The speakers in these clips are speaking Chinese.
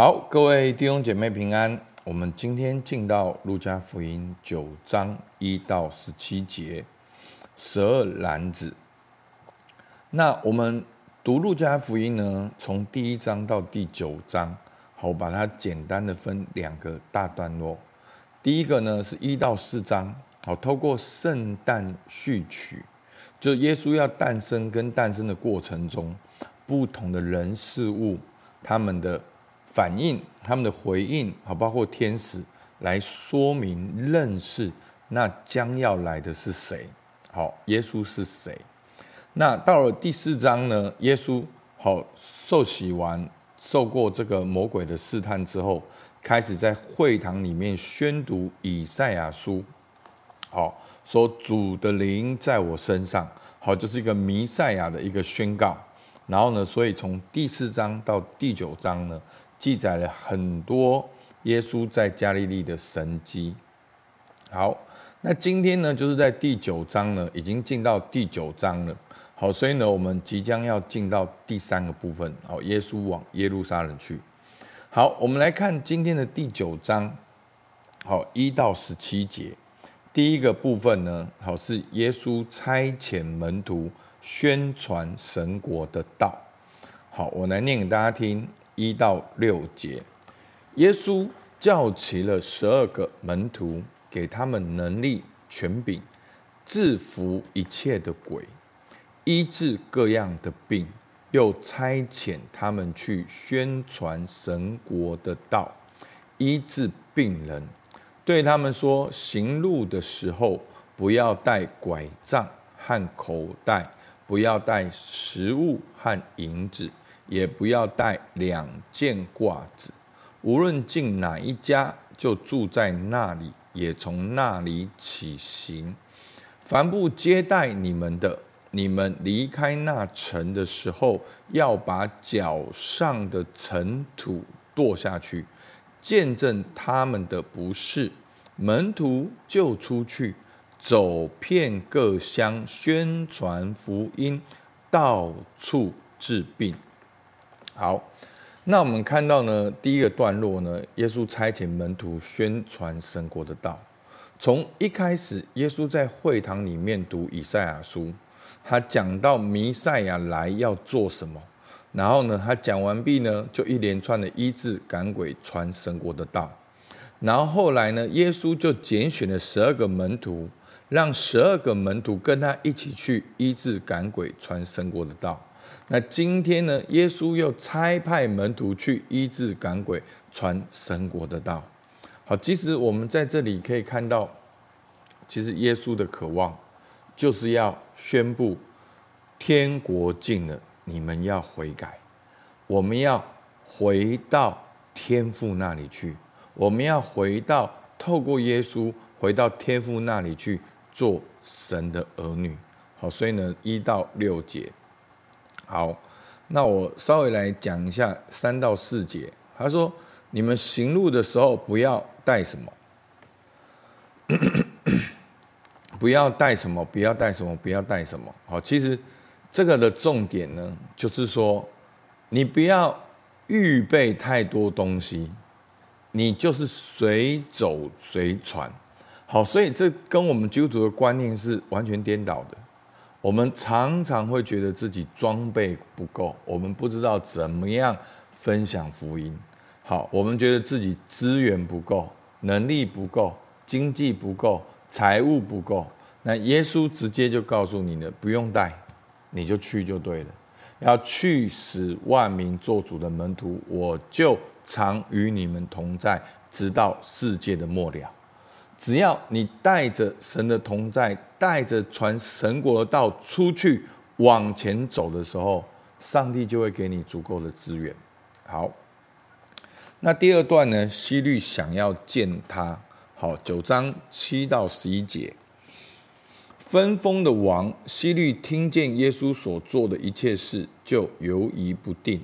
好，各位弟兄姐妹平安。我们今天进到路加福音九章一到十七节，十二篮子。那我们读路加福音呢，从第一章到第九章，好，把它简单的分两个大段落。第一个呢是一到四章，好，透过圣诞序曲，就耶稣要诞生跟诞生的过程中，不同的人事物，他们的反应，他们的回应，好，包括天使来说明认识那将要来的是谁，好，耶稣是谁？那到了第四章呢？耶稣好受洗完，受过这个魔鬼的试探之后，开始在会堂里面宣读以赛亚书，好，说主的灵在我身上，好，就是一个弥赛亚的一个宣告。然后呢，所以从第四章到第九章呢，记载了很多耶稣在加利利的神迹。好，那今天呢，就是在第九章呢，已经进到第九章了。好，所以呢，我们即将要进到第三个部分。好，耶稣往耶路撒冷去。好，我们来看今天的第九章。好，一到十七节。第一个部分呢，好，是耶稣差遣门徒宣传神国的道。好，我来念给大家听。一到六节，耶稣叫齐了十二个门徒，给他们能力、权柄，制服一切的鬼，医治各样的病，又差遣他们去宣传神国的道，医治病人，对他们说：行路的时候，不要带拐杖和口袋，不要带食物和银子。也不要带两件褂子，无论进哪一家，就住在那里，也从那里起行。凡不接待你们的，你们离开那城的时候，要把脚上的尘土跺下去，见证他们的不是。门徒就出去，走遍各乡，宣传福音，到处治病。好，那我们看到呢，第一个段落呢，耶稣差遣门徒宣传神国的道。从一开始，耶稣在会堂里面读以赛亚书，他讲到弥赛亚来要做什么，然后呢，他讲完毕呢，就一连串的医治、赶鬼、传神国的道。然后后来呢，耶稣就拣选了十二个门徒，让十二个门徒跟他一起去医治、赶鬼、传神国的道。那今天呢，耶稣又差派门徒去医治、赶鬼、传神国的道。好，其实我们在这里可以看到，其实耶稣的渴望就是要宣布天国近了，你们要悔改，我们要回到天父那里去，我们要回到透过耶稣回到天父那里去做神的儿女。好，所以呢，一到六节。好，那我稍微来讲一下三到四节。他说：“你们行路的时候，不要带什么，不要带什么，不要带什么，不要带什么。好，其实这个的重点呢，就是说，你不要预备太多东西，你就是随走随传。好，所以这跟我们基督徒的观念是完全颠倒的。”我们常常会觉得自己装备不够，我们不知道怎么样分享福音。好，我们觉得自己资源不够，能力不够，经济不够，财务不够。那耶稣直接就告诉你了，不用带，你就去就对了。要去使万民作主的门徒，我就常与你们同在，直到世界的末了。只要你带着神的同在，带着传神国的道出去往前走的时候，上帝就会给你足够的资源。好，那第二段呢？希律想要见他。好，九章七到十一节，分封的王希律听见耶稣所做的一切事，就犹疑不定，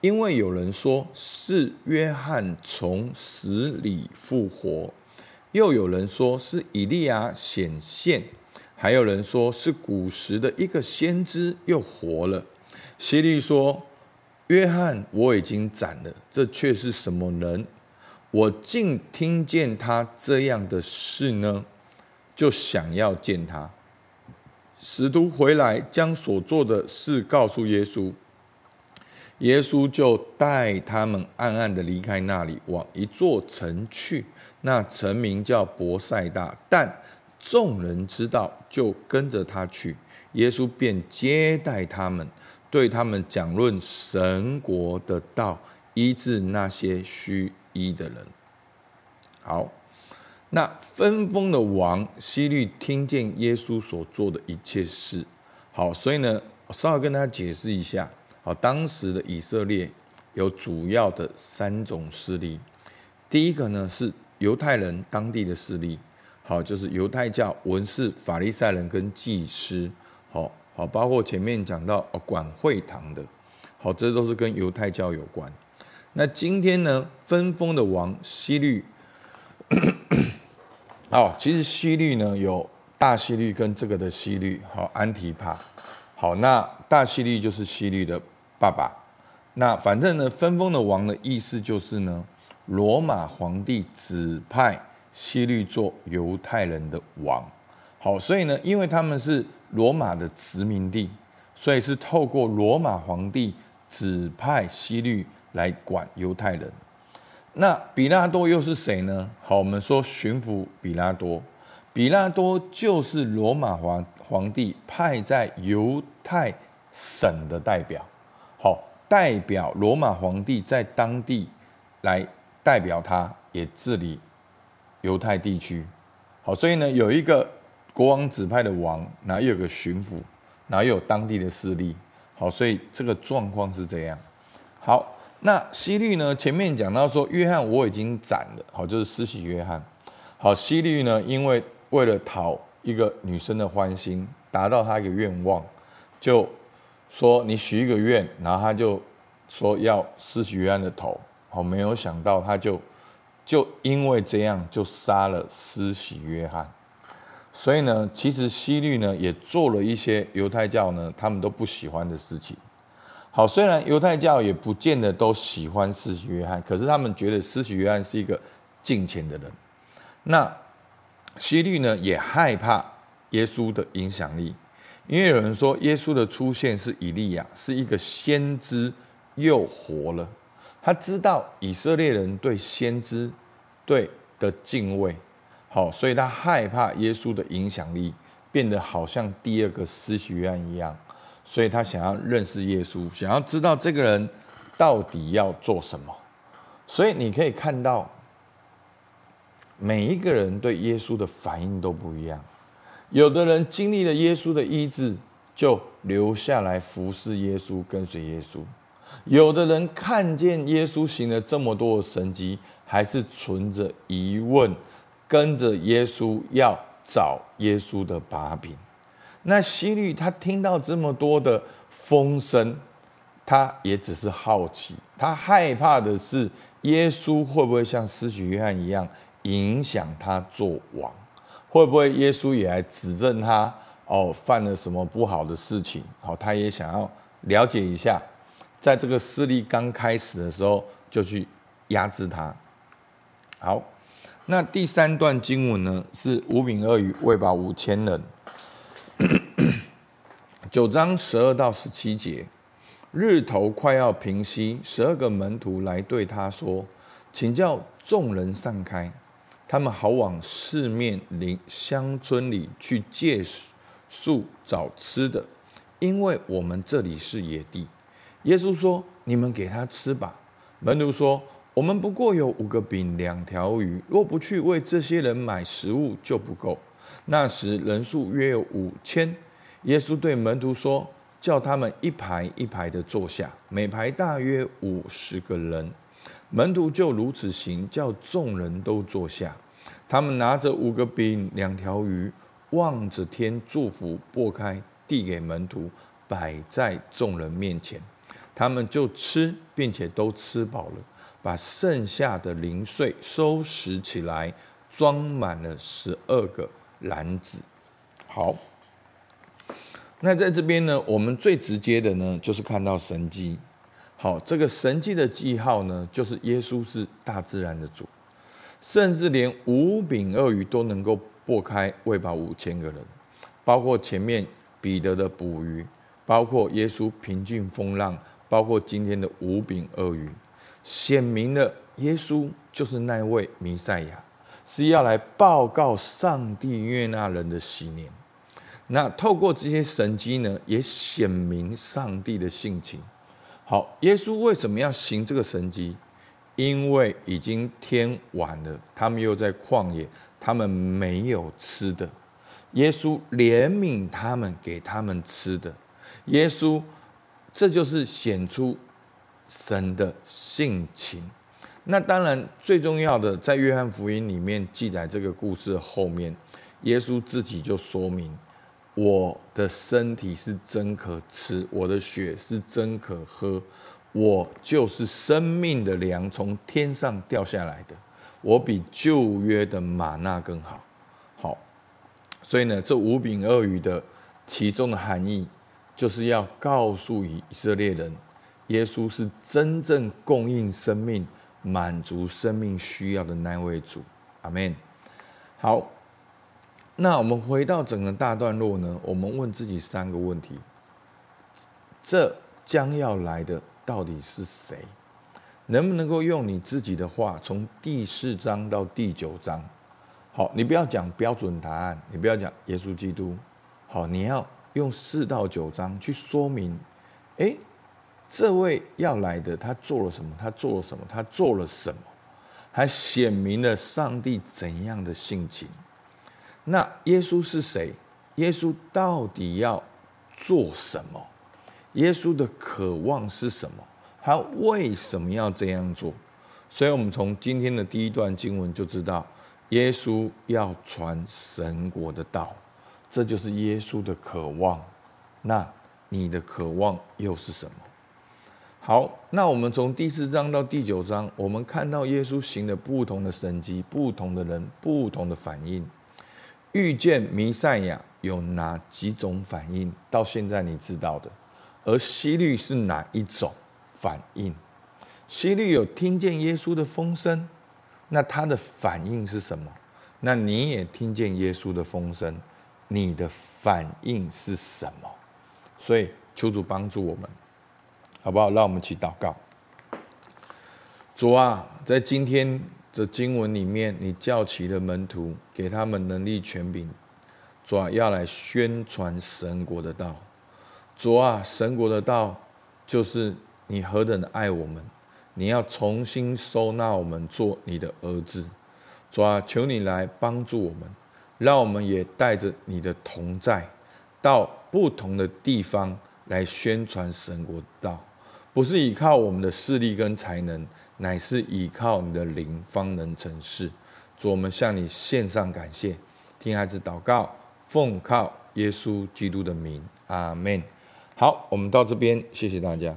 因为有人说是约翰从死里复活。又有人说是以利亚显现，还有人说是古时的一个先知又活了。希律说：“约翰我已经斩了，这却是什么人？我竟听见他这样的事呢，就想要见他。使徒回来，将所做的事告诉耶稣。耶稣就带他们暗暗的离开那里，往一座城去。那城名叫伯赛大，但众人知道，就跟着他去。耶稣便接待他们。对他们讲论神国的道，医治那些需医的人。好，那分封的王希律听见耶稣所做的一切事，好，所以呢，稍微跟大家解释一下。好，当时的以色列有主要的三种势力，第一个呢是犹太人当地的势力，好，就是犹太教文士、法利赛人跟祭司，好。好，包括前面讲到哦，管会堂的，好，这都是跟犹太教有关。那今天呢，分封的王希律，哦，其实希律呢有大希律跟这个的希律，好，安提帕，好，那大希律就是希律的爸爸。那反正呢，分封的王的意思就是呢，罗马皇帝指派希律做犹太人的王。好，所以呢，因为他们是。罗马的殖民地，所以是透过罗马皇帝指派希律来管犹太人。那比拉多又是谁呢？好，我们说巡抚比拉多，比拉多就是罗马皇皇帝派在犹太省的代表，代表罗马皇帝在当地来代表他，也治理犹太地区。好，所以呢，有一个。国王指派的王，然后又有个巡抚，然后又有当地的势力，好，所以这个状况是这样。好，那西律呢？前面讲到说，约翰我已经斩了，好，就是施洗约翰。好，西律呢，因为为了讨一个女生的欢心，达到他一个愿望，就说你许一个愿，然后他就说要施洗约翰的头。好，没有想到他就就因为这样就杀了施洗约翰。所以呢，其实希律呢也做了一些犹太教呢他们都不喜欢的事情。好，虽然犹太教也不见得都喜欢施洗约翰，可是他们觉得施洗约翰是一个敬虔的人。那希律呢也害怕耶稣的影响力，因为有人说耶稣的出现是以利亚，是一个先知又活了。他知道以色列人对先知对的敬畏。好，所以他害怕耶稣的影响力变得好像第二个施洗约一样，所以他想要认识耶稣，想要知道这个人到底要做什么。所以你可以看到，每一个人对耶稣的反应都不一样。有的人经历了耶稣的医治，就留下来服侍耶稣，跟随耶稣；有的人看见耶稣行了这么多的神迹，还是存着疑问。跟着耶稣要找耶稣的把柄，那希律他听到这么多的风声，他也只是好奇，他害怕的是耶稣会不会像施洗约翰一样影响他做王，会不会耶稣也来指证他哦犯了什么不好的事情？好，他也想要了解一下，在这个势力刚开始的时候就去压制他。好。那第三段经文呢，是五饼二鱼喂饱五千人。九章十二到十七节，日头快要平息，十二个门徒来对他说：“请叫众人散开，他们好往四面邻乡村里去借宿找吃的，因为我们这里是野地。”耶稣说：“你们给他吃吧。”门徒说。我们不过有五个饼两条鱼，若不去为这些人买食物，就不够。那时人数约有五千。耶稣对门徒说：“叫他们一排一排的坐下，每排大约五十个人。”门徒就如此行，叫众人都坐下。他们拿着五个饼两条鱼，望着天祝福，擘开递给门徒，摆在众人面前。他们就吃，并且都吃饱了。把剩下的零碎收拾起来，装满了十二个篮子。好，那在这边呢，我们最直接的呢，就是看到神迹。好，这个神迹的记号呢，就是耶稣是大自然的主，甚至连五饼鳄鱼都能够破开喂饱五千个人，包括前面彼得的捕鱼，包括耶稣平静风浪，包括今天的五饼鳄鱼，显明了耶稣就是那位弥赛亚，是要来报告上帝悦纳人的喜年。那透过这些神迹呢，也显明上帝的性情。好，耶稣为什么要行这个神迹？因为已经天晚了，他们又在旷野，他们没有吃的。耶稣怜悯他们，给他们吃的。耶稣，这就是显出神的性情。那当然，最重要的，在约翰福音里面记载这个故事后面，耶稣自己就说明。我的身体是真可吃，我的血是真可喝，我就是生命的粮，从天上掉下来的，我比旧约的吗哪更好。好，所以呢，这五饼二鱼的其中的含义，就是要告诉以色列人，耶稣是真正供应生命、满足生命需要的那位主。阿门。好。那我们回到整个大段落呢？我们问自己三个问题：这将要来的到底是谁？能不能够用你自己的话，从第四章到第九章？好，你不要讲标准答案，你不要讲耶稣基督。好，你要用四到九章去说明。诶，这位要来的，他做了什么？他做了什么？他做了什么？还显明了上帝怎样的性情？那耶稣是谁？耶稣到底要做什么？耶稣的渴望是什么？他为什么要这样做？所以，我们从今天的第一段经文就知道，耶稣要传神国的道，这就是耶稣的渴望。那你的渴望又是什么？好，那我们从第四章到第九章，我们看到耶稣行了不同的神迹，不同的人，不同的反应。遇见弥赛亚有哪几种反应？到现在你知道的，而希律是哪一种反应？希律有听见耶稣的风声，那他的反应是什么？那你也听见耶稣的风声，你的反应是什么？所以求主帮助我们，好不好？让我们一起祷告。主啊，在今天。这经文里面，你叫起的门徒，给他们能力权柄，主啊，要来宣传神国的道。主啊，神国的道就是你何等的爱我们，你要重新收纳我们做你的儿子。主啊，求你来帮助我们，让我们也带着你的同在，到不同的地方来宣传神国的道，不是依靠我们的势力跟才能。乃是倚靠你的灵方能成事。主，我们向你献上感谢，听孩子祷告，奉靠耶稣基督的名，阿门。好，我们到这边，谢谢大家。